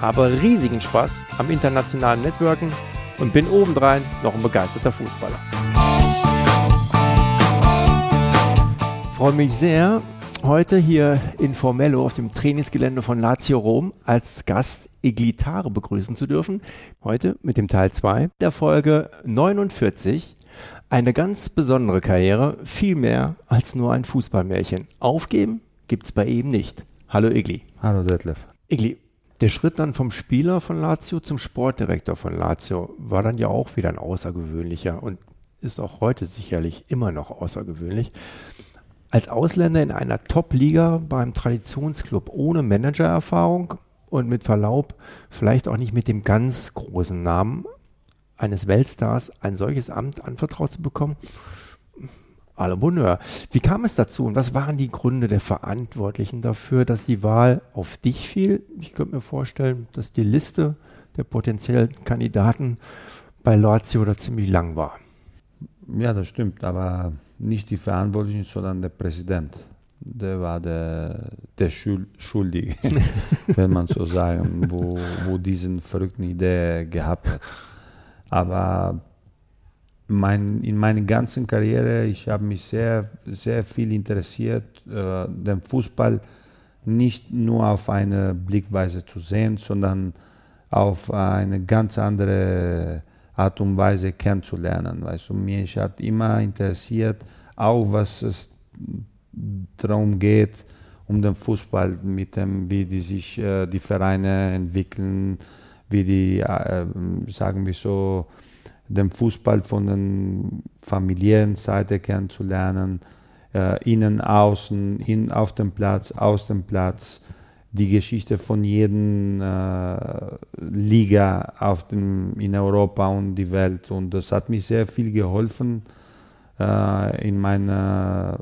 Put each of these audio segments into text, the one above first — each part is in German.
habe riesigen Spaß am internationalen Networken und bin obendrein noch ein begeisterter Fußballer. Ich freue mich sehr, heute hier in Formello auf dem Trainingsgelände von Lazio Rom als Gast Eglitare begrüßen zu dürfen. Heute mit dem Teil 2 der Folge 49. Eine ganz besondere Karriere, viel mehr als nur ein Fußballmärchen. Aufgeben gibt es bei ihm nicht. Hallo Egli. Hallo Detlef. Egli, der Schritt dann vom Spieler von Lazio zum Sportdirektor von Lazio war dann ja auch wieder ein außergewöhnlicher und ist auch heute sicherlich immer noch außergewöhnlich. Als Ausländer in einer Top-Liga beim Traditionsclub ohne Managererfahrung und mit Verlaub vielleicht auch nicht mit dem ganz großen Namen eines Weltstars ein solches Amt anvertraut zu bekommen, alle Bonheur. Wie kam es dazu und was waren die Gründe der Verantwortlichen dafür, dass die Wahl auf dich fiel? Ich könnte mir vorstellen, dass die Liste der potenziellen Kandidaten bei Lazio da ziemlich lang war. Ja, das stimmt, aber nicht die Verantwortlichen, sondern der Präsident. Der war der, der Schuldige, wenn man so sagen, wo, wo diesen verrückten Idee gehabt hat. Aber mein, in meiner ganzen Karriere, ich habe mich sehr, sehr viel interessiert, äh, den Fußball nicht nur auf eine Blickweise zu sehen, sondern auf eine ganz andere Art und Weise kennenzulernen. Weißt du, mich hat immer interessiert, auch was es darum geht, um den Fußball, mit dem, wie die sich äh, die Vereine entwickeln, wie die, äh, sagen wir so, den Fußball von der familiären Seite kennenzulernen, äh, innen, außen, in, auf dem Platz, aus dem Platz, die Geschichte von jedem äh, Liga auf dem, in Europa und die Welt. Und das hat mich sehr viel geholfen äh, in meiner,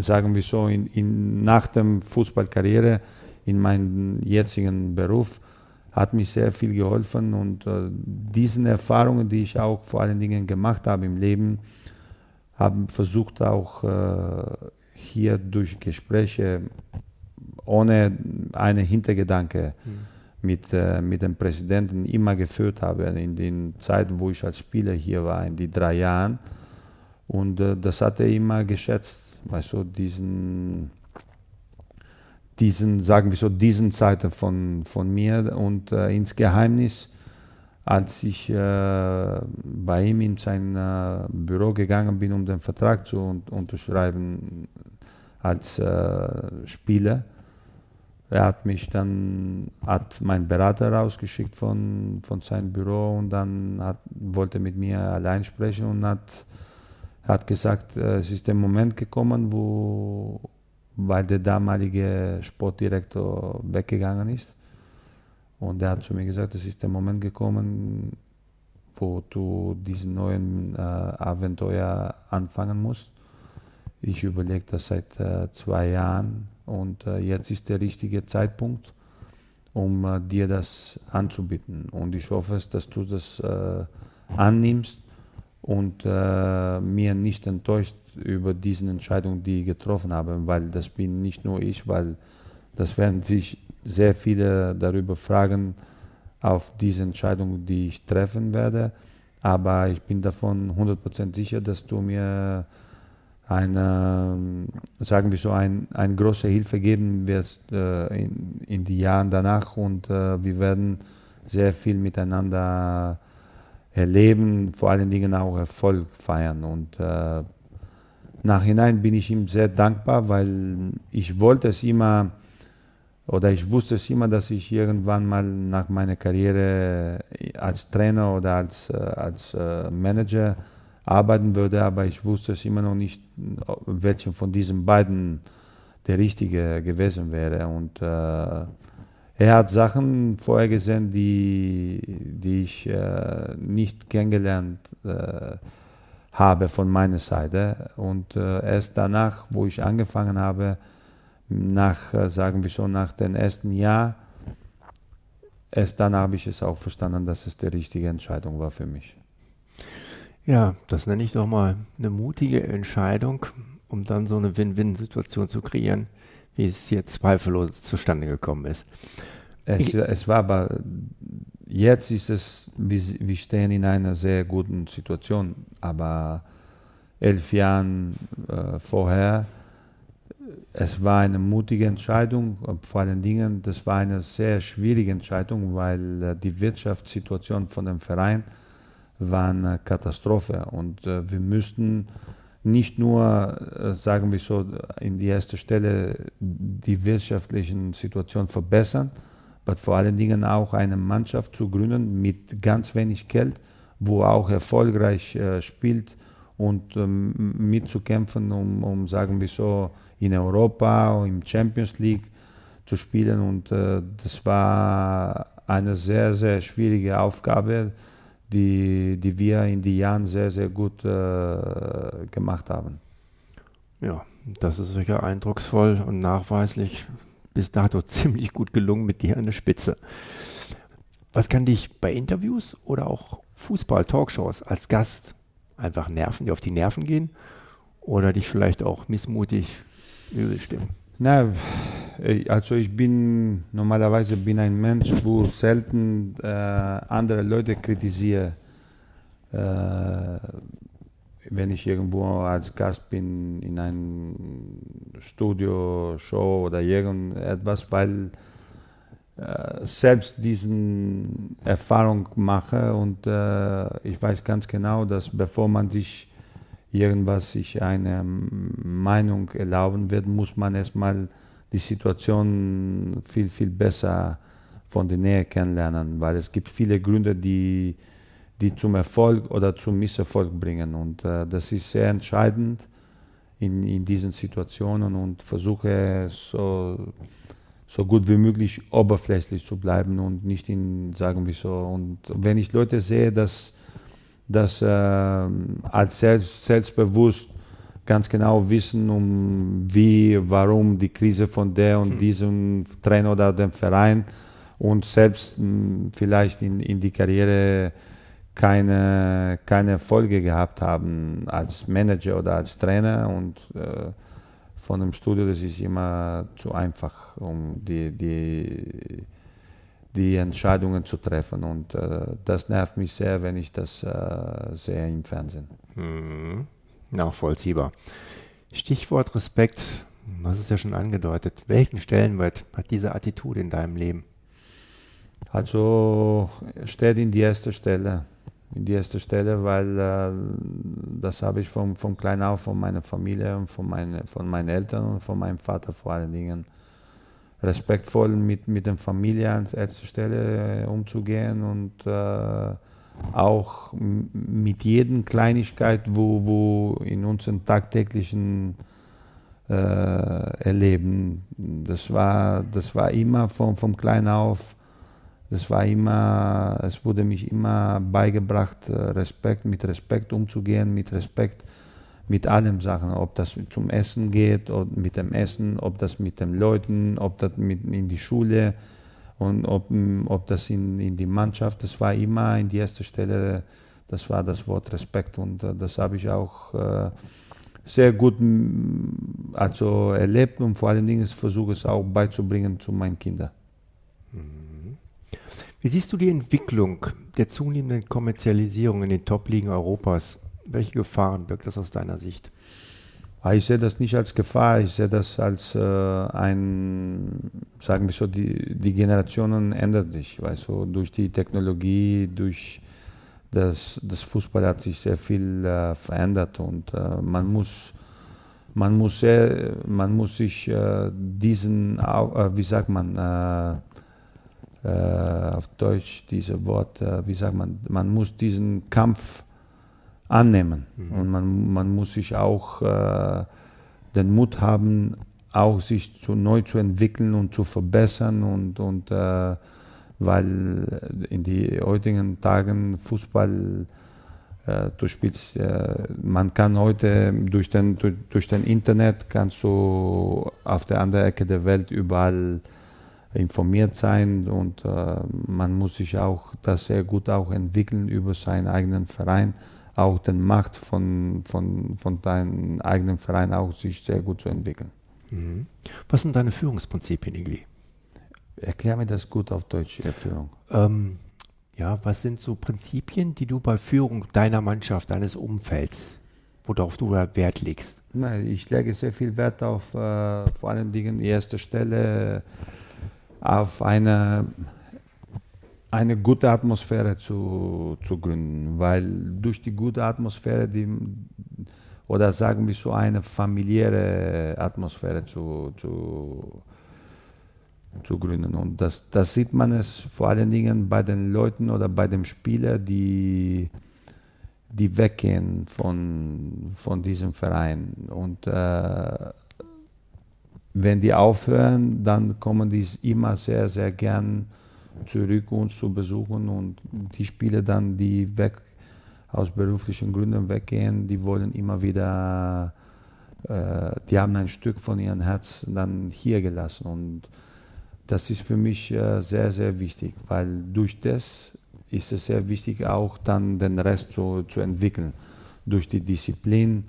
sagen wir so, in, in, nach der Fußballkarriere, in meinem jetzigen Beruf hat mich sehr viel geholfen und äh, diesen Erfahrungen, die ich auch vor allen Dingen gemacht habe im Leben, haben versucht auch äh, hier durch Gespräche ohne einen Hintergedanke mhm. mit, äh, mit dem Präsidenten immer geführt habe in den Zeiten, wo ich als Spieler hier war, in die drei Jahren. Und äh, das hat er immer geschätzt, weißt du, diesen diesen, sagen wir so, diesen Seite von, von mir und äh, ins Geheimnis, als ich äh, bei ihm in sein äh, Büro gegangen bin, um den Vertrag zu un unterschreiben als äh, Spieler. Er hat mich dann, hat mein Berater rausgeschickt von, von seinem Büro und dann hat, wollte mit mir allein sprechen und hat, hat gesagt, äh, es ist der Moment gekommen, wo weil der damalige Sportdirektor weggegangen ist. Und er hat zu mir gesagt, es ist der Moment gekommen, wo du diesen neuen äh, Abenteuer anfangen musst. Ich überlege das seit äh, zwei Jahren und äh, jetzt ist der richtige Zeitpunkt, um äh, dir das anzubieten. Und ich hoffe, dass du das äh, annimmst und äh, mir nicht enttäuscht über diese Entscheidung, die ich getroffen habe, weil das bin nicht nur ich, weil das werden sich sehr viele darüber fragen, auf diese Entscheidung, die ich treffen werde. Aber ich bin davon 100% sicher, dass du mir eine, sagen wir so, ein, eine große Hilfe geben wirst äh, in, in die Jahren danach und äh, wir werden sehr viel miteinander erleben, vor allen Dingen auch Erfolg feiern und äh, Nachhinein bin ich ihm sehr dankbar, weil ich wollte es immer oder ich wusste es immer, dass ich irgendwann mal nach meiner Karriere als Trainer oder als, äh, als äh, Manager arbeiten würde, aber ich wusste es immer noch nicht, welcher von diesen beiden der richtige gewesen wäre. Und äh, er hat Sachen vorher gesehen, die, die ich äh, nicht kennengelernt äh, habe von meiner Seite. Und äh, erst danach, wo ich angefangen habe, nach, äh, sagen wir so, nach dem ersten Jahr, erst dann habe ich es auch verstanden, dass es die richtige Entscheidung war für mich. Ja, das nenne ich doch mal eine mutige Entscheidung, um dann so eine Win-Win-Situation zu kreieren, wie es hier zweifellos zustande gekommen ist. Es, es war aber, jetzt ist es, wir, wir stehen in einer sehr guten Situation, aber elf Jahren äh, vorher, es war eine mutige Entscheidung, vor allen Dingen, das war eine sehr schwierige Entscheidung, weil äh, die Wirtschaftssituation von dem Verein war eine Katastrophe. Und äh, wir müssten nicht nur, äh, sagen wir so, in die erste Stelle die wirtschaftliche Situation verbessern, aber vor allen Dingen auch eine Mannschaft zu gründen mit ganz wenig Geld, wo auch erfolgreich äh, spielt und ähm, mitzukämpfen, um, um, sagen wir so, in Europa, im Champions League zu spielen. Und äh, das war eine sehr, sehr schwierige Aufgabe die, die wir in den Jahren sehr, sehr gut äh, gemacht haben. Ja, das ist sicher eindrucksvoll und nachweislich bis dato ziemlich gut gelungen mit dir an der Spitze. Was kann dich bei Interviews oder auch Fußball-Talkshows als Gast einfach nerven, die auf die Nerven gehen oder dich vielleicht auch missmutig übel stimmen? Na, also ich bin normalerweise bin ein Mensch, wo selten äh, andere Leute kritisiere. Äh, wenn ich irgendwo als Gast bin in einem Studio, Show oder irgendetwas, weil äh, selbst diesen Erfahrung mache und äh, ich weiß ganz genau, dass bevor man sich irgendwas sich eine Meinung erlauben wird, muss man erstmal die Situation viel, viel besser von der Nähe kennenlernen, weil es gibt viele Gründe, die, die zum Erfolg oder zum Misserfolg bringen. Und äh, das ist sehr entscheidend in, in diesen Situationen und versuche so, so gut wie möglich oberflächlich zu bleiben und nicht in, sagen wir so. Und wenn ich Leute sehe, dass dass äh, als selbst, selbstbewusst ganz genau wissen, um wie, warum die Krise von der und hm. diesem Trainer oder dem Verein und selbst mh, hm, vielleicht in, in die Karriere keine, keine Erfolge gehabt haben als Manager oder als Trainer und äh, von dem Studio, das ist immer zu einfach, um die, die die Entscheidungen zu treffen. Und äh, das nervt mich sehr, wenn ich das äh, sehe im Fernsehen. Mhm. Nachvollziehbar. Stichwort Respekt, das ist ja schon angedeutet. Welchen Stellenwert hat diese Attitude in deinem Leben? Also steht in die erste Stelle. In die erste Stelle, weil äh, das habe ich von, von klein auf von meiner Familie und von, meine, von meinen Eltern und von meinem Vater vor allen Dingen respektvoll mit, mit der Familie an erster Stelle äh, umzugehen und äh, auch mit jeder Kleinigkeit, wo, wo in unserem tagtäglichen äh, Erleben, das war, das war immer vom, vom Klein auf, das war immer, es wurde mich immer beigebracht, äh, Respekt, mit Respekt umzugehen, mit Respekt mit allen Sachen, ob das zum Essen geht, oder mit dem Essen, ob das mit den Leuten, ob das mit in die Schule und ob, ob das in, in die Mannschaft, das war immer in die erste Stelle, das war das Wort Respekt und äh, das habe ich auch äh, sehr gut also erlebt und vor allen Dingen versuche es auch beizubringen zu meinen Kindern. Mhm. Wie siehst du die Entwicklung der zunehmenden Kommerzialisierung in den Top-Ligen Europas? Welche Gefahren birgt das aus deiner Sicht? Ah, ich sehe das nicht als Gefahr, ich sehe das als äh, ein, sagen wir so, die, die Generationen ändern sich, weißt du, durch die Technologie, durch das, das Fußball hat sich sehr viel äh, verändert und äh, man muss, man muss sehr, man muss sich äh, diesen, äh, wie sagt man, äh, auf Deutsch dieses Wort, wie sagt man, man muss diesen Kampf annehmen. Mhm. Und man, man muss sich auch äh, den Mut haben, auch sich zu, neu zu entwickeln und zu verbessern und, und äh, weil in die heutigen Tagen Fußball äh, du spielst, äh, man kann heute durch den, durch, durch den Internet kannst du auf der anderen Ecke der Welt überall informiert sein und äh, man muss sich auch das sehr gut auch entwickeln über seinen eigenen Verein, auch den Macht von, von, von deinem eigenen Verein auch sich sehr gut zu entwickeln. Mhm. Was sind deine Führungsprinzipien, Igli? Erklär mir das gut auf Deutsch, Führung. Ähm, ja, was sind so Prinzipien, die du bei Führung deiner Mannschaft, deines Umfelds, worauf du Wert legst? Ich lege sehr viel Wert auf, äh, vor allen Dingen erster Stelle, auf eine, eine gute Atmosphäre zu, zu gründen, weil durch die gute Atmosphäre, die, oder sagen wir so eine familiäre Atmosphäre zu, zu zu gründen. Und das, das sieht man es vor allen Dingen bei den Leuten oder bei den Spielern, die, die weggehen von, von diesem Verein. Und äh, wenn die aufhören, dann kommen die immer sehr, sehr gern zurück uns zu besuchen und die Spieler dann, die weg aus beruflichen Gründen weggehen, die wollen immer wieder, äh, die haben ein Stück von ihrem Herz dann hier gelassen und das ist für mich äh, sehr, sehr wichtig, weil durch das ist es sehr wichtig, auch dann den Rest zu, zu entwickeln. Durch die Disziplin,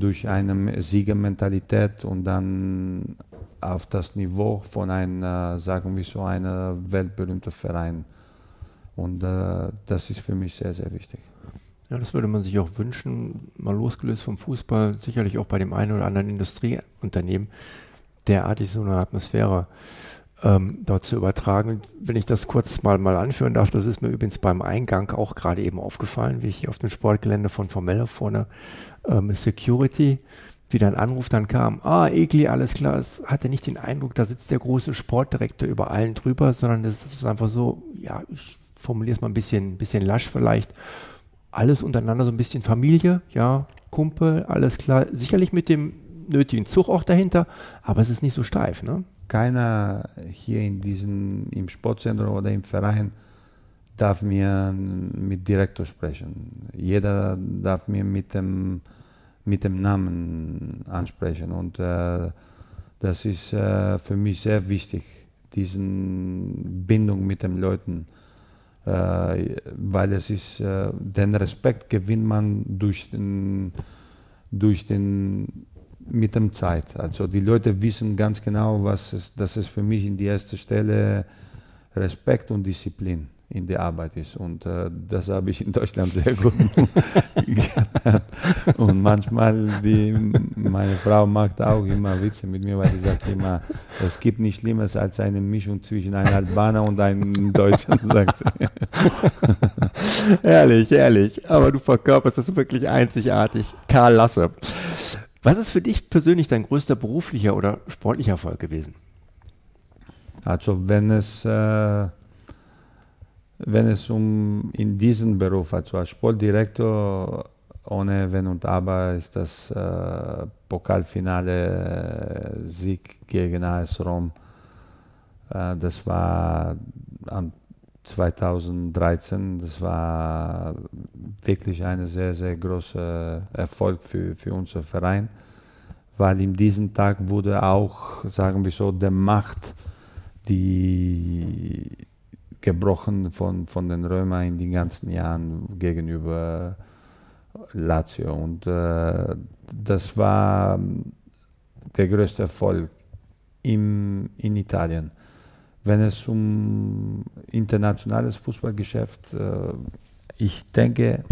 durch eine Siegermentalität und dann auf das Niveau von einem, sagen wir so, einem weltberühmten Verein. Und äh, das ist für mich sehr, sehr wichtig. Ja, das würde man sich auch wünschen, mal losgelöst vom Fußball, sicherlich auch bei dem einen oder anderen Industrieunternehmen, derartig so eine Atmosphäre ähm, dort zu übertragen. Wenn ich das kurz mal, mal anführen darf, das ist mir übrigens beim Eingang auch gerade eben aufgefallen, wie ich hier auf dem Sportgelände von Formella vorne ähm, Security wieder ein Anruf dann kam, ah, Egli, alles klar, es hatte nicht den Eindruck, da sitzt der große Sportdirektor über allen drüber, sondern es ist einfach so, ja, ich formuliere es mal ein bisschen, bisschen lasch vielleicht, alles untereinander so ein bisschen Familie, ja, Kumpel, alles klar, sicherlich mit dem nötigen Zug auch dahinter, aber es ist nicht so steif, ne? Keiner hier in diesem, im Sportzentrum oder im Verein darf mir mit Direktor sprechen. Jeder darf mir mit dem, mit dem Namen ansprechen. Und äh, das ist äh, für mich sehr wichtig, diese Bindung mit den Leuten. Äh, weil es ist, äh, den Respekt gewinnt man durch den, durch den mit der Zeit. Also die Leute wissen ganz genau, was es, dass es für mich in die erste Stelle Respekt und Disziplin in der Arbeit ist. Und äh, das habe ich in Deutschland sehr gut gelernt. Und manchmal, die, meine Frau macht auch immer Witze mit mir, weil sie sagt immer, es gibt nichts Schlimmes als eine Mischung zwischen einem Albaner und einem Deutschen, sagt sie. ehrlich, ehrlich. Aber du verkörperst das wirklich einzigartig. Karl Lasse. Was ist für dich persönlich dein größter beruflicher oder sportlicher Erfolg gewesen? Also wenn es, äh, wenn es um in diesem Beruf, also als Sportdirektor, ohne Wenn und Aber ist das äh, Pokalfinale Sieg gegen AS Rom. Äh, das war am 2013. Das war wirklich ein sehr, sehr großer Erfolg für, für unseren Verein, weil in diesem Tag wurde auch, sagen wir so, der Macht, die gebrochen von, von den Römern in den ganzen Jahren gegenüber Lazio. Und äh, das war der größte Erfolg im, in Italien wenn es um internationales Fußballgeschäft, äh, ich denke,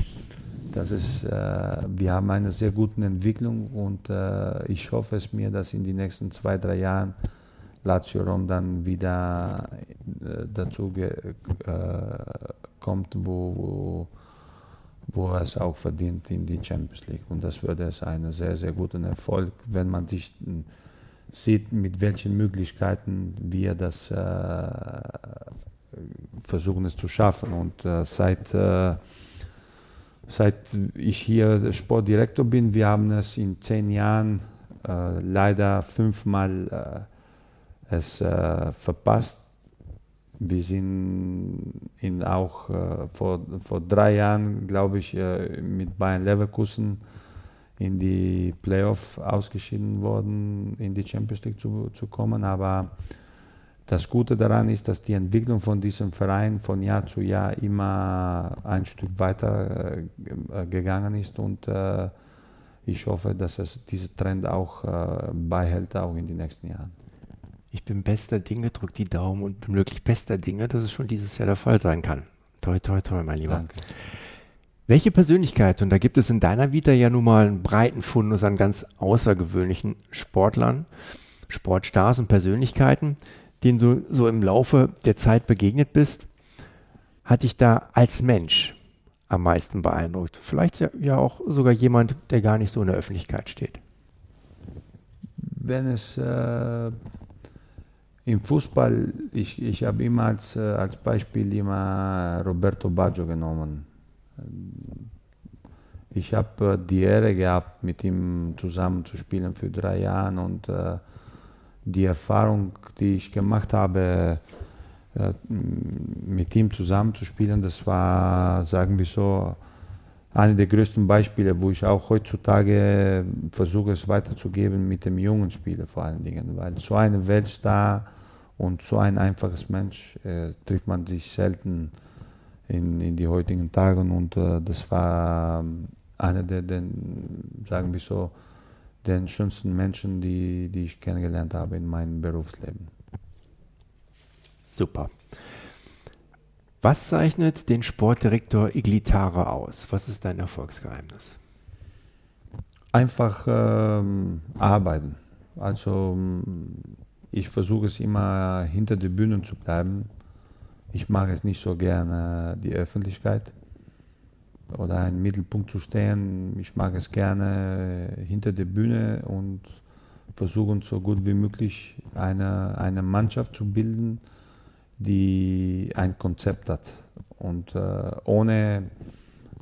dass es, äh, wir haben eine sehr gute Entwicklung und äh, ich hoffe es mir, dass in den nächsten zwei, drei Jahren Lazio Rom dann wieder äh, dazu äh, kommt, wo, wo, wo es auch verdient in die Champions League. Und das würde es einen sehr, sehr guten Erfolg, wenn man sich sieht, mit welchen Möglichkeiten wir das äh, versuchen es zu schaffen. Und äh, seit, äh, seit ich hier Sportdirektor bin, wir haben es in zehn Jahren Äh, leider fünfmal äh, es äh, verpasst. Wir sind in auch vor, vor drei Jahren, glaube ich, mit Bayern Leverkusen in die Playoff ausgeschieden worden, in die Champions League zu, zu kommen. Aber das Gute daran ist, dass die Entwicklung von diesem Verein von Jahr zu Jahr immer ein Stück weiter äh, gegangen ist und äh, ich hoffe, dass es dieser Trend auch äh, beihält, auch in den nächsten Jahren. Ich bin bester Dinge, drück die Daumen und bin wirklich bester Dinge, dass es schon dieses Jahr der Fall sein kann. Toi, toi, toi, mein Lieber. Danke. Welche Persönlichkeit, und da gibt es in deiner Vita ja nun mal einen breiten Fundus an ganz außergewöhnlichen Sportlern, Sportstars und Persönlichkeiten, denen du so im Laufe der Zeit begegnet bist, hat dich da als Mensch am meisten beeindruckt? Vielleicht ja auch sogar jemand, der gar nicht so in der Öffentlichkeit steht. Wenn es äh, im Fußball, ich, ich habe immer als, äh, als Beispiel immer Roberto Baggio genommen. Ich habe äh, die Ehre gehabt, mit ihm zusammen zu spielen für drei Jahre und äh, die Erfahrung, die ich gemacht habe, äh, mit ihm zusammenzuspielen, das war, sagen wir so, eine der größten Beispiele, wo ich auch heutzutage versuche, es weiterzugeben mit dem jungen Spieler vor allen Dingen, weil so eine Weltstar und so ein einfaches Mensch äh, trifft man sich selten in, in die heutigen Tagen und äh, das war ähm, einer der, den, sagen wir so, den schönsten Menschen, die, die ich kennengelernt habe in meinem Berufsleben. Super. Was zeichnet den Sportdirektor Iglitara aus? Was ist dein Erfolgsgeheimnis? Einfach ähm, arbeiten. Also ich versuche es immer hinter den Bühnen zu bleiben. Ich mag es nicht so gerne die Öffentlichkeit oder einen Mittelpunkt zu stehen. Ich mag es gerne hinter der Bühne und versuchen so gut wie möglich eine, eine Mannschaft zu bilden, die ein Konzept hat und äh, ohne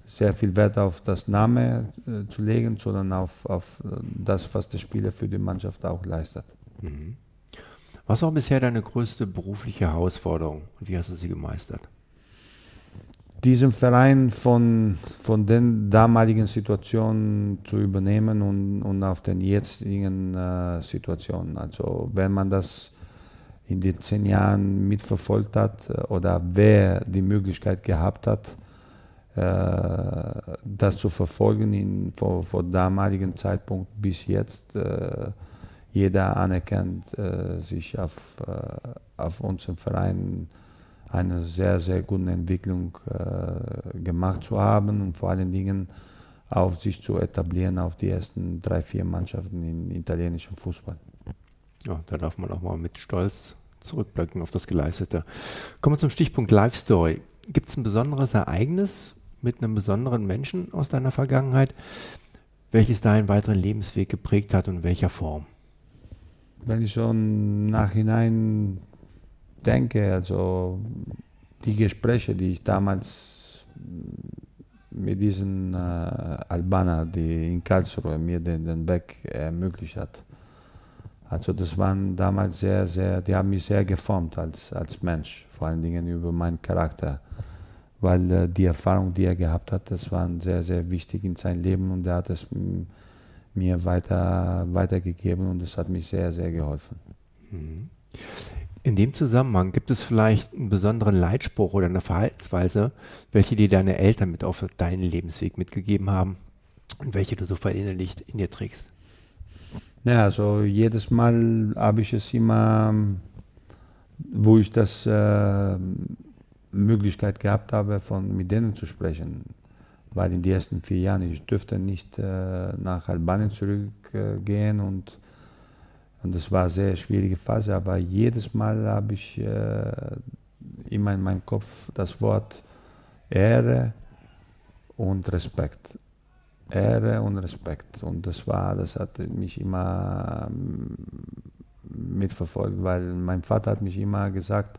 sehr viel Wert auf das Name äh, zu legen, sondern auf, auf das, was der Spieler für die Mannschaft auch leistet. Mhm. Was war bisher deine größte berufliche Herausforderung und wie hast du sie gemeistert? Diesen Verein von, von den damaligen Situationen zu übernehmen und, und auf den jetzigen äh, Situationen. Also wenn man das in den zehn Jahren mitverfolgt hat äh, oder wer die Möglichkeit gehabt hat, äh, das zu verfolgen in, vor, vor damaligen Zeitpunkt bis jetzt, äh, jeder anerkennt sich auf, auf unserem Verein eine sehr, sehr gute Entwicklung gemacht zu haben und vor allen Dingen auf sich zu etablieren auf die ersten drei, vier Mannschaften im italienischen Fußball. Ja, da darf man auch mal mit Stolz zurückblicken auf das Geleistete. Kommen wir zum Stichpunkt Life Story. Gibt es ein besonderes Ereignis mit einem besonderen Menschen aus deiner Vergangenheit, welches deinen weiteren Lebensweg geprägt hat und in welcher Form? Wenn ich so im Nachhinein denke, also die Gespräche, die ich damals mit diesen äh, Albaner, die in Karlsruhe mir den, den Weg ermöglicht hat, also das waren damals sehr, sehr, die haben mich sehr geformt als, als Mensch, vor allen Dingen über meinen Charakter. Weil äh, die Erfahrung, die er gehabt hat, das war sehr, sehr wichtig in seinem Leben und er hat es mir weiter, weitergegeben und das hat mich sehr, sehr geholfen. Mhm. In dem Zusammenhang gibt es vielleicht einen besonderen Leitspruch oder eine Verhaltensweise, welche dir deine Eltern mit auf deinen Lebensweg mitgegeben haben und welche du so verinnerlicht in dir trägst? Ja, also jedes Mal habe ich es immer, wo ich das äh, Möglichkeit gehabt habe, von mit denen zu sprechen. Weil in den ersten vier Jahren, ich dürfte nicht äh, nach Albanien zurückgehen äh, und, und das war eine sehr schwierige Phase, aber jedes Mal habe ich äh, immer in meinem Kopf das Wort Ehre und Respekt. Ehre und Respekt. Und das war, das hat mich immer ähm, mitverfolgt, weil mein Vater hat mich immer gesagt,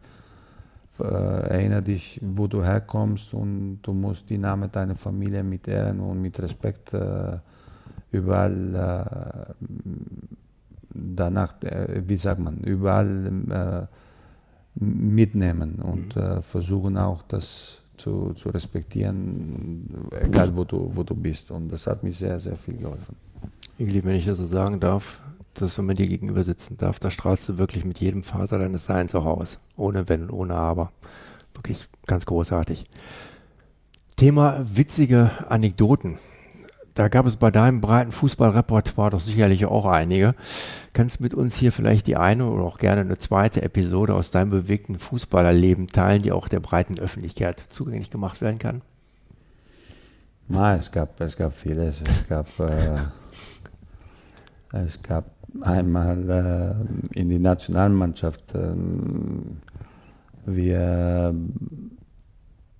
äh, erinnere dich, wo du herkommst und du musst die Namen deiner Familie mit Ehren und mit Respekt äh, überall äh, danach, äh, wie sagt man, überall äh, mitnehmen und versuchen auch das zu, zu respektieren, egal wo du, wo du bist. Und das hat mir sehr, sehr viel geholfen. Igli, wenn ich das so sagen darf, dass wenn man dir gegenüber sitzen darf, da strahlst du wirklich mit jedem Faser deines Seins auch aus. Ohne Wenn und ohne Aber. Wirklich ganz großartig. Thema witzige Anekdoten. Da gab es bei deinem breiten Fußballrepertoire doch sicherlich auch einige. Kannst du mit uns hier vielleicht die eine oder auch gerne eine zweite Episode aus deinem bewegten Fußballerleben teilen, die auch der breiten Öffentlichkeit zugänglich gemacht werden kann? Nein, es gab, es gab vieles. Es gab, äh, es gab einmal äh, in die Nationalmannschaft. Äh, wir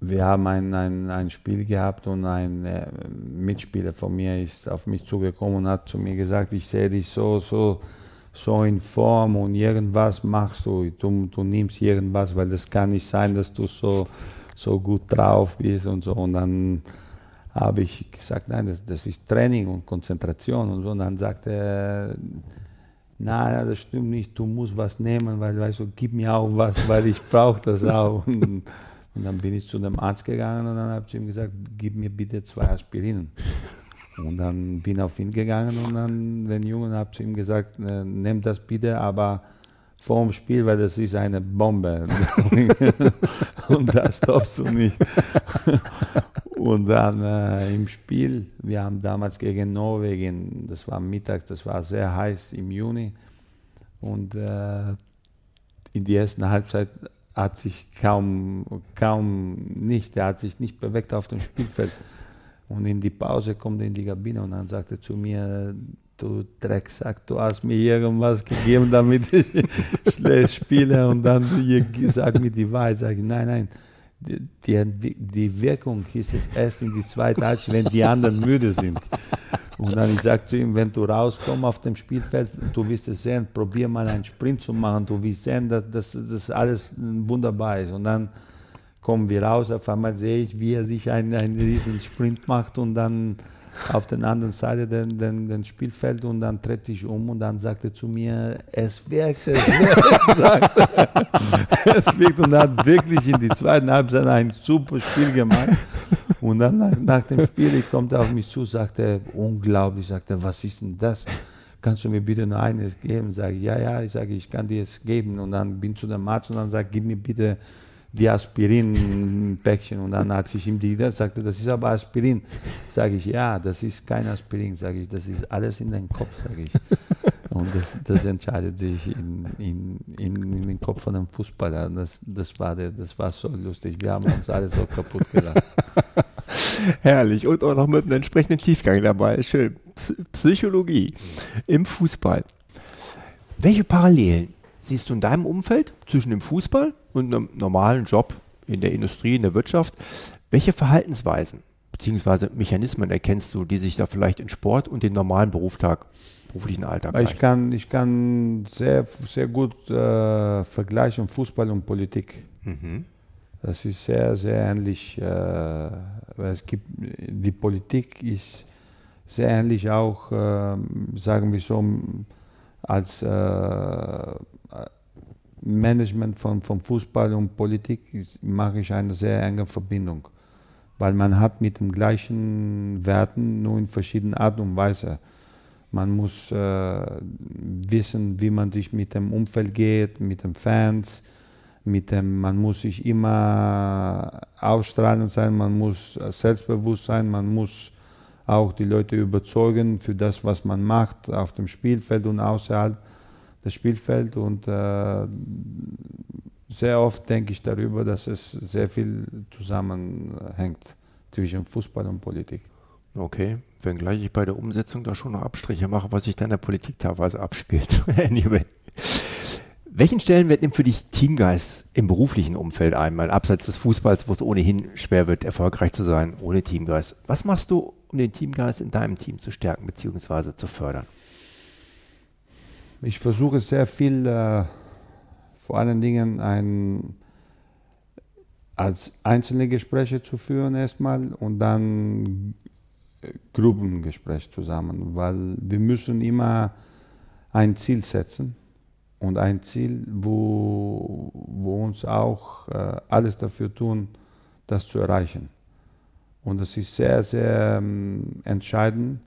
wir haben ein, ein, ein Spiel gehabt und ein äh, Mitspieler von mir ist auf mich zugekommen und hat zu mir gesagt, ich sehe dich so, so, so in Form und irgendwas machst du, du, du nimmst irgendwas, weil das kann nicht sein, dass du so, so gut drauf bist und so. Und dann habe ich gesagt, nein, das, das ist Training und Konzentration und so. Und dann sagte er, nein, das stimmt nicht, du musst was nehmen, weil, weißt du, gib mir auch was, weil ich brauche das auch. Und, und dann bin ich zu dem Arzt gegangen und dann habe ich ihm gesagt, gib mir bitte zwei Aspirinen. Und dann bin ich auf ihn gegangen und dann den Jungen habe zu ihm gesagt, äh, nimm das bitte, aber vor dem Spiel, weil das ist eine Bombe. und da stoppst du nicht. Und dann äh, im Spiel, wir haben damals gegen Norwegen, das war mittags, das war sehr heiß im Juni. Und äh, in der ersten Halbzeit hat sich kaum, kaum nicht, er hat sich nicht bewegt auf dem Spielfeld. Und in die Pause kommt er in die Kabine und dann sagt er zu mir, du Drecksack, du hast mir irgendwas gegeben, damit ich schlecht spiele und dann sag mir die Wahrheit. Sag ich, nein, nein, die, die, Wirkung ist es erst in die zweite Halbzeit, wenn die anderen müde sind. Und dann ich sage zu ihm, wenn du rauskommst auf dem Spielfeld, du wirst es sehen, probier mal einen Sprint zu machen, du wirst sehen, dass das alles wunderbar ist. Und dann kommen wir raus, auf einmal sehe ich, wie er sich einen, einen riesen Sprint macht und dann auf der anderen Seite den, den, den Spielfeld und dann tritt ich um und dann sagt er zu mir, es wirkt, es wirkt, sagt er. es wirkt und hat wirklich in die zweiten Halbzeit ein super Spiel gemacht. Und dann nach, nach dem Spiel kommt er auf mich zu, sagt er, unglaublich, sagt er, was ist denn das? Kannst du mir bitte nur eines geben? Sage ich, ja, ja, ich sage, ich kann dir es geben. Und dann bin ich zu dem Arzt und dann sagt, gib mir bitte die Aspirin-Päckchen. Und dann hat sich ihm die Idee, sagte, das ist aber Aspirin. Sage ich, ja, das ist kein Aspirin, sage ich, das ist alles in den Kopf, sage ich. Und das, das entscheidet sich in, in, in, in, den Kopf von einem Fußballer. Das, das, war der, das war so lustig. Wir haben uns alle so kaputt gelacht. Herrlich. Und auch noch mit einem entsprechenden Tiefgang dabei. Schön. Psychologie im Fußball. Welche Parallelen siehst du in deinem Umfeld zwischen dem Fußball und einem normalen Job in der Industrie, in der Wirtschaft? Welche Verhaltensweisen bzw. Mechanismen erkennst du, die sich da vielleicht in Sport und den normalen Berufstag, beruflichen Alltag ich kann, ich kann sehr, sehr gut äh, vergleichen Fußball und Politik. Mhm. Das ist sehr, sehr ähnlich. Äh, es gibt, die Politik ist sehr ähnlich auch, äh, sagen wir so, als äh, Management von, von Fußball und Politik mache ich eine sehr enge Verbindung, weil man hat mit den gleichen Werten nur in verschiedenen Art und Weise. Man muss äh, wissen, wie man sich mit dem Umfeld geht, mit den Fans, mit dem, man muss sich immer ausstrahlend sein, man muss selbstbewusst sein, man muss auch die Leute überzeugen für das, was man macht auf dem Spielfeld und außerhalb das Spielfeld und äh, sehr oft denke ich darüber, dass es sehr viel zusammenhängt zwischen Fußball und Politik. Okay, wenngleich ich bei der Umsetzung da schon noch Abstriche mache, was sich da in der Politik teilweise abspielt. anyway. Welchen Stellenwert nimmt für dich Teamgeist im beruflichen Umfeld einmal, abseits des Fußballs, wo es ohnehin schwer wird, erfolgreich zu sein, ohne Teamgeist? Was machst du, um den Teamgeist in deinem Team zu stärken bzw. zu fördern? Ich versuche sehr viel, äh, vor allen Dingen ein, als einzelne Gespräche zu führen erstmal und dann Gruppengespräch zusammen, weil wir müssen immer ein Ziel setzen und ein Ziel, wo, wo uns auch äh, alles dafür tun, das zu erreichen. Und es ist sehr, sehr ähm, entscheidend,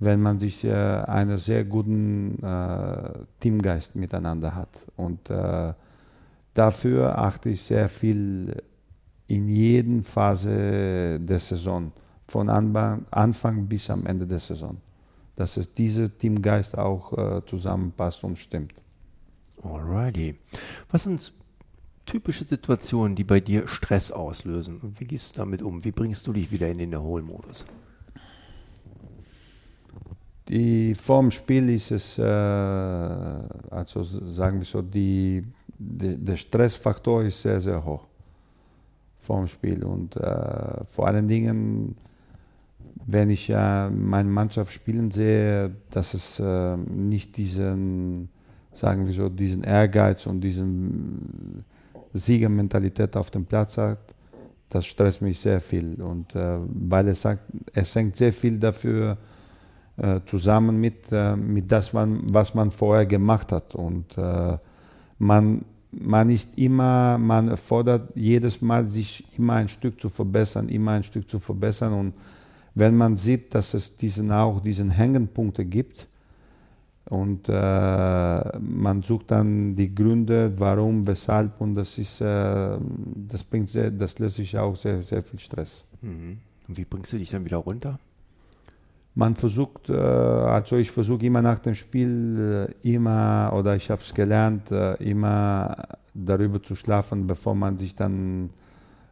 wenn man sich äh, einen sehr guten äh, Teamgeist miteinander hat. Und äh, dafür achte ich sehr viel in jeder Phase der Saison, von Anfang bis am Ende der Saison, dass es dieser Teamgeist auch äh, zusammenpasst und stimmt. Alrighty. Was sind typische Situationen, die bei dir Stress auslösen? Und wie gehst du damit um? Wie bringst du dich wieder in den Erholmodus? Die vorm Spiel ist es, äh, also sagen wir so, die, die, der Stressfaktor ist sehr, sehr hoch vorm Spiel. Und äh, vor allen Dingen, wenn ich äh, meine Mannschaft spielen sehe, dass es äh, nicht diesen, sagen wir so, diesen Ehrgeiz und diesen Siegermentalität auf dem Platz hat, das stresst mich sehr viel. Und äh, weil es sagt, es hängt sehr viel dafür zusammen mit, äh, mit das, was man vorher gemacht hat. Und äh, man, man ist immer, man fordert jedes Mal, sich immer ein Stück zu verbessern, immer ein Stück zu verbessern. Und wenn man sieht, dass es diesen auch diesen Hängenpunkte gibt, und äh, man sucht dann die Gründe, warum, weshalb, und das ist, äh, das bringt sehr, das löst sich auch sehr, sehr viel Stress. Mhm. Und wie bringst du dich dann wieder runter? Man versucht, äh, also ich versuche immer nach dem Spiel äh, immer, oder ich habe es gelernt, äh, immer darüber zu schlafen, bevor man sich dann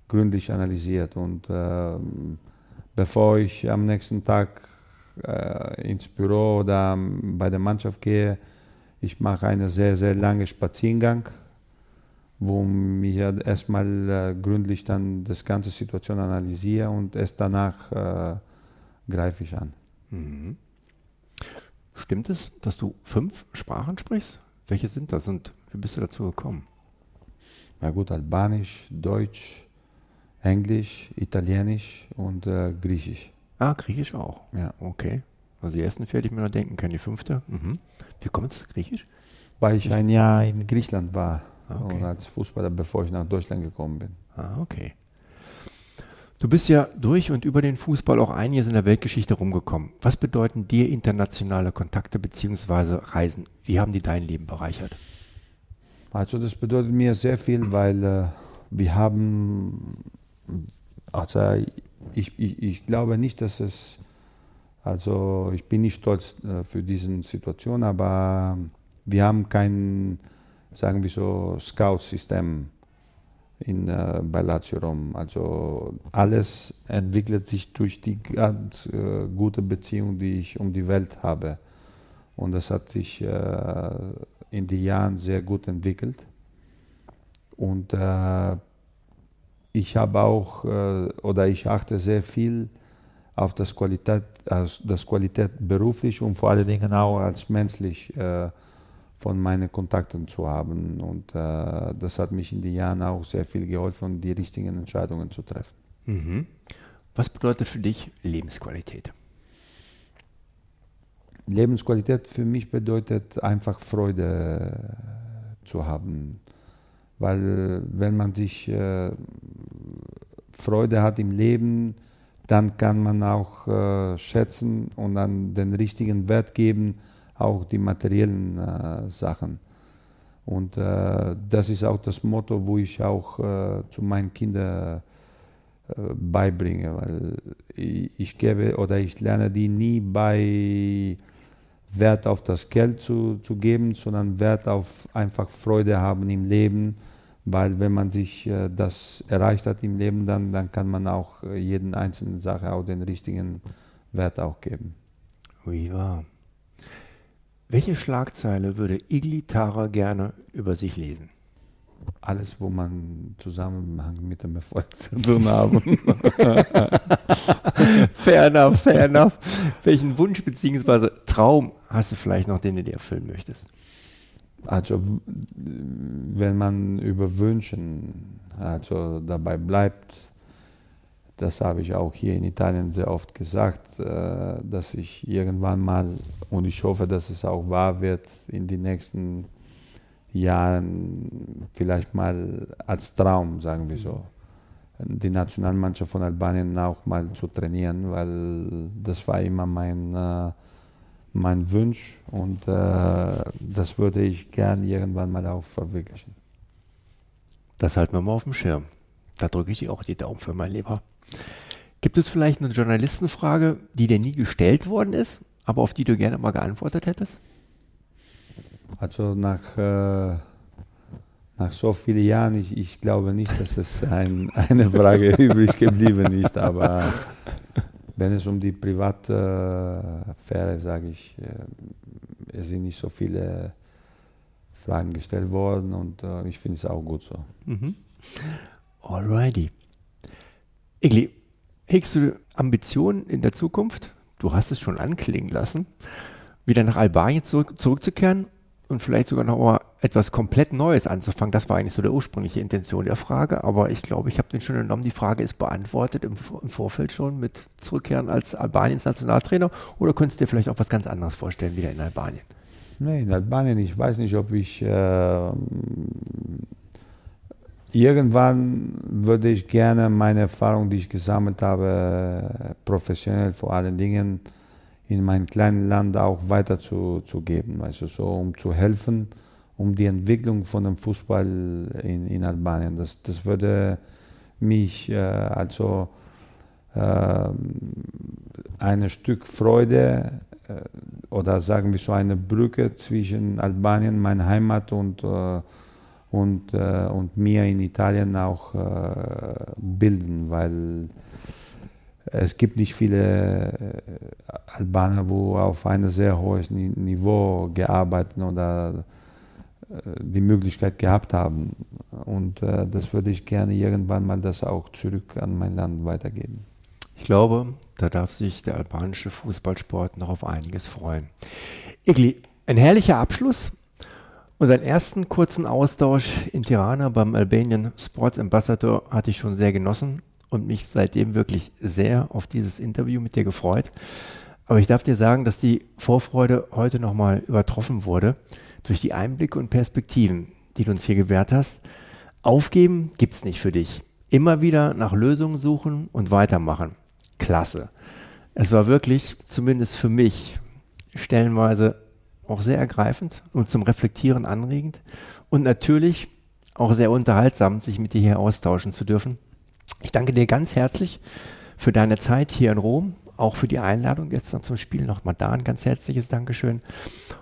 gründlich analysiert. Und ähm, bevor ich am nächsten Tag ins Büro oder bei der Mannschaft gehe, ich mache einen sehr, sehr langen Spaziergang, wo ich erstmal gründlich dann das ganze Situation analysiere und erst danach greife ich an. Mhm. Stimmt es, dass du fünf Sprachen sprichst? Welche sind das und wie bist du dazu gekommen? Ja gut, Albanisch, Deutsch, Englisch, Italienisch und äh, Griechisch. Ah, Griechisch auch. Ja. Okay. Also die ersten vier hätte ich mir noch denken können. Die fünfte. Mhm. Wie kommt es Griechisch? Weil ich ein Jahr in Griechenland war. Ah, okay. als Fußballer, bevor ich nach Deutschland gekommen bin. Ah, okay. Du bist ja durch und über den Fußball auch einiges in der Weltgeschichte rumgekommen. Was bedeuten dir internationale Kontakte bzw. Reisen? Wie haben die dein Leben bereichert? Also das bedeutet mir sehr viel, weil äh, wir haben, also ich, ich, ich glaube nicht, dass es, also ich bin nicht stolz äh, für diese Situation, aber wir haben kein, sagen wir so, Scout-System in, äh, bei Lazio Rom. Also alles entwickelt sich durch die ganz äh, gute Beziehung, die ich um die Welt habe. Und das hat sich äh, in den Jahren sehr gut entwickelt. Und äh, ich habe auch äh, oder ich achte sehr viel auf das Qualität, also das Qualität beruflich und vor allen Dingen auch als menschlich äh, von meinen Kontakten zu haben. Und äh, das hat mich in den Jahren auch sehr viel geholfen, die richtigen Entscheidungen zu treffen. Mhm. Was bedeutet für dich Lebensqualität? Lebensqualität für mich bedeutet einfach Freude zu haben weil wenn man sich äh, Freude hat im Leben, dann kann man auch äh, schätzen und dann den richtigen Wert geben, auch die materiellen äh, Sachen. Und äh, das ist auch das Motto, wo ich auch äh, zu meinen Kindern äh, beibringe, weil ich, ich, gebe oder ich lerne die nie bei Wert auf das Geld zu, zu geben, sondern Wert auf einfach Freude haben im Leben weil wenn man sich äh, das erreicht hat im Leben, dann, dann kann man auch äh, jeden einzelnen Sache auch den richtigen Wert auch geben. Wie wahr. Welche Schlagzeile würde Igli Tara gerne über sich lesen? Alles, wo man Zusammenhang mit dem Erfolg zu tun haben. fair enough, fair enough. Welchen Wunsch bzw. Traum hast du vielleicht noch, den du dir erfüllen möchtest? Also wenn man über Wünschen also dabei bleibt, das habe ich auch hier in Italien sehr oft gesagt, äh, dass ich irgendwann mal, und ich hoffe, dass es auch wahr wird, in den nächsten Jahren vielleicht mal als Traum, sagen wir so, die Nationalmannschaft von Albanien auch mal zu trainieren, weil das war immer mein, äh, mein Wunsch und äh, das würde ich gern irgendwann mal auch verwirklichen. Das halten wir mal auf dem Schirm. Da drücke ich dir auch die Daumen für, mein Lieber. Gibt es vielleicht eine Journalistenfrage, die dir nie gestellt worden ist, aber auf die du gerne mal geantwortet hättest? Also nach, äh, nach so vielen Jahren, ich, ich glaube nicht, dass es ein, eine Frage übrig geblieben ist, aber wenn es um die private Affäre, sage ich, äh, es sind nicht so viele Fragen gestellt worden und äh, ich finde es auch gut so. Mhm. Alrighty. Igli, hegst du Ambitionen in der Zukunft? Du hast es schon anklingen lassen, wieder nach Albanien zurück, zurückzukehren und vielleicht sogar noch mal etwas komplett Neues anzufangen. Das war eigentlich so der ursprüngliche Intention der Frage, aber ich glaube, ich habe den schon genommen. Die Frage ist beantwortet im, im, Vorfeld schon mit Zurückkehren als Albaniens Nationaltrainer oder könntest du dir vielleicht auch was ganz anderes vorstellen, wieder in Albanien? Nein, in Albanien, ich weiß nicht, ob ich äh, irgendwann würde ich gerne meine Erfahrung, die ich gesammelt habe, professionell vor allen Dingen in meinem kleinen Land auch weiterzugeben, zu also so um zu helfen, um die Entwicklung von dem Fußball in, in Albanien. Das, das würde mich äh, also äh, ein Stück Freude äh, oder sagen wir so eine Brücke zwischen Albanien, meine Heimat und, äh, und, äh, und mir in Italien auch äh, bilden, weil es gibt nicht viele äh, Albaner, wo auf einem sehr hohes Niveau gearbeitet oder äh, die Möglichkeit gehabt haben. Und äh, das würde ich gerne irgendwann mal das auch zurück an mein Land weitergeben. Ich glaube, da darf sich der albanische Fußballsport noch auf einiges freuen. Igli, ein herrlicher Abschluss. Unseren ersten kurzen Austausch in Tirana beim Albanian Sports Ambassador hatte ich schon sehr genossen und mich seitdem wirklich sehr auf dieses Interview mit dir gefreut. Aber ich darf dir sagen, dass die Vorfreude heute nochmal übertroffen wurde durch die Einblicke und Perspektiven, die du uns hier gewährt hast. Aufgeben gibt's nicht für dich. Immer wieder nach Lösungen suchen und weitermachen. Klasse. Es war wirklich, zumindest für mich, stellenweise auch sehr ergreifend und zum Reflektieren anregend und natürlich auch sehr unterhaltsam, sich mit dir hier austauschen zu dürfen. Ich danke dir ganz herzlich für deine Zeit hier in Rom, auch für die Einladung gestern zum Spiel. Nochmal da ein ganz herzliches Dankeschön.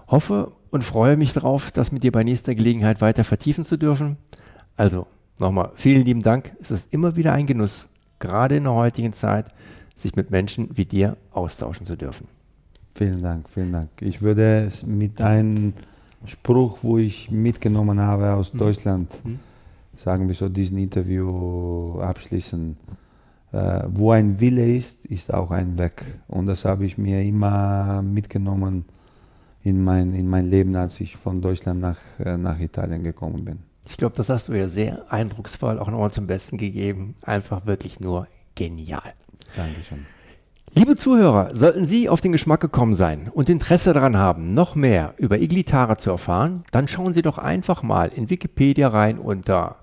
Hoffe und freue mich darauf, das mit dir bei nächster Gelegenheit weiter vertiefen zu dürfen. Also nochmal vielen lieben Dank. Es ist immer wieder ein Genuss, gerade in der heutigen Zeit, sich mit Menschen wie dir austauschen zu dürfen. Vielen Dank, vielen Dank. Ich würde es mit einem Spruch, wo ich mitgenommen habe aus mhm. Deutschland, mhm sagen wir so, diesen Interview abschließen. Äh, wo ein Wille ist, ist auch ein Weg. Und das habe ich mir immer mitgenommen in mein, in mein Leben, als ich von Deutschland nach, äh, nach Italien gekommen bin. Ich glaube, das hast du ja sehr eindrucksvoll auch nochmal zum Besten gegeben. Einfach wirklich nur genial. Dankeschön. Liebe Zuhörer, sollten Sie auf den Geschmack gekommen sein und Interesse daran haben, noch mehr über Iglitara zu erfahren, dann schauen Sie doch einfach mal in Wikipedia rein unter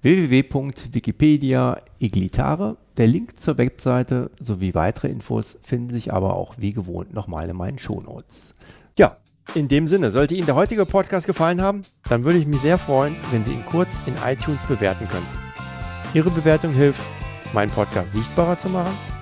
www.wikipedia Iglitare. Der Link zur Webseite sowie weitere Infos finden sich aber auch wie gewohnt nochmal in meinen Shownotes. Ja, in dem Sinne, sollte Ihnen der heutige Podcast gefallen haben, dann würde ich mich sehr freuen, wenn Sie ihn kurz in iTunes bewerten könnten. Ihre Bewertung hilft, meinen Podcast sichtbarer zu machen